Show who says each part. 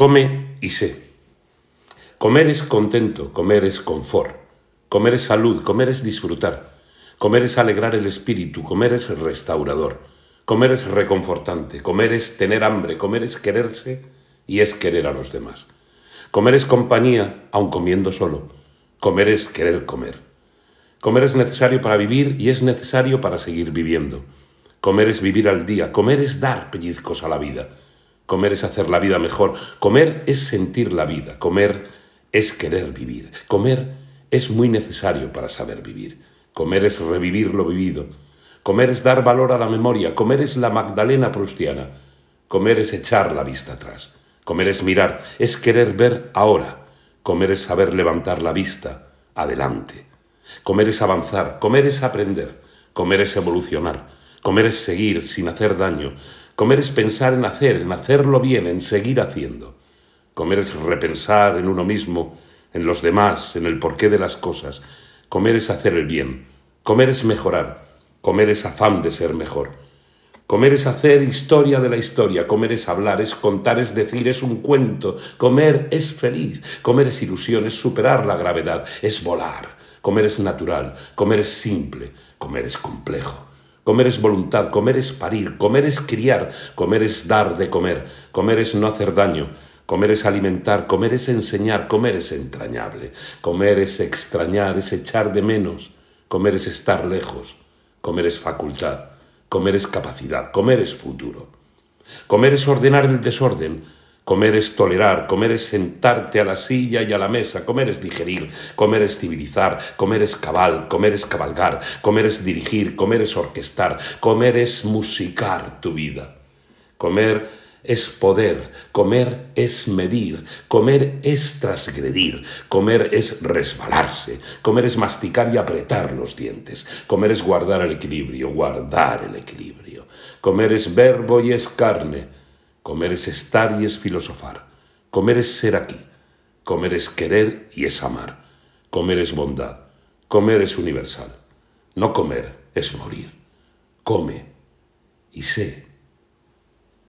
Speaker 1: Come y sé. Comer es contento, comer es confort, comer es salud, comer es disfrutar, comer es alegrar el espíritu, comer es restaurador, comer es reconfortante, comer es tener hambre, comer es quererse y es querer a los demás. Comer es compañía, aun comiendo solo. Comer es querer comer. Comer es necesario para vivir y es necesario para seguir viviendo. Comer es vivir al día, comer es dar pellizcos a la vida. Comer es hacer la vida mejor, comer es sentir la vida, comer es querer vivir, comer es muy necesario para saber vivir, comer es revivir lo vivido, comer es dar valor a la memoria, comer es la Magdalena prustiana, comer es echar la vista atrás, comer es mirar, es querer ver ahora, comer es saber levantar la vista adelante, comer es avanzar, comer es aprender, comer es evolucionar, comer es seguir sin hacer daño, Comer es pensar en hacer, en hacerlo bien, en seguir haciendo. Comer es repensar en uno mismo, en los demás, en el porqué de las cosas. Comer es hacer el bien. Comer es mejorar. Comer es afán de ser mejor. Comer es hacer historia de la historia. Comer es hablar, es contar, es decir, es un cuento. Comer es feliz. Comer es ilusión, es superar la gravedad, es volar. Comer es natural. Comer es simple. Comer es complejo. Comer es voluntad, comer es parir, comer es criar, comer es dar de comer, comer es no hacer daño, comer es alimentar, comer es enseñar, comer es entrañable, comer es extrañar, es echar de menos, comer es estar lejos, comer es facultad, comer es capacidad, comer es futuro. Comer es ordenar el desorden, Comer es tolerar, comer es sentarte a la silla y a la mesa, comer es digerir, comer es civilizar, comer es cabal, comer es cabalgar, comer es dirigir, comer es orquestar, comer es musicar tu vida. Comer es poder, comer es medir, comer es transgredir, comer es resbalarse, comer es masticar y apretar los dientes, comer es guardar el equilibrio, guardar el equilibrio, comer es verbo y es carne, Comer es estar y es filosofar. Comer es ser aquí. Comer es querer y es amar. Comer es bondad. Comer es universal. No comer es morir. Come y sé.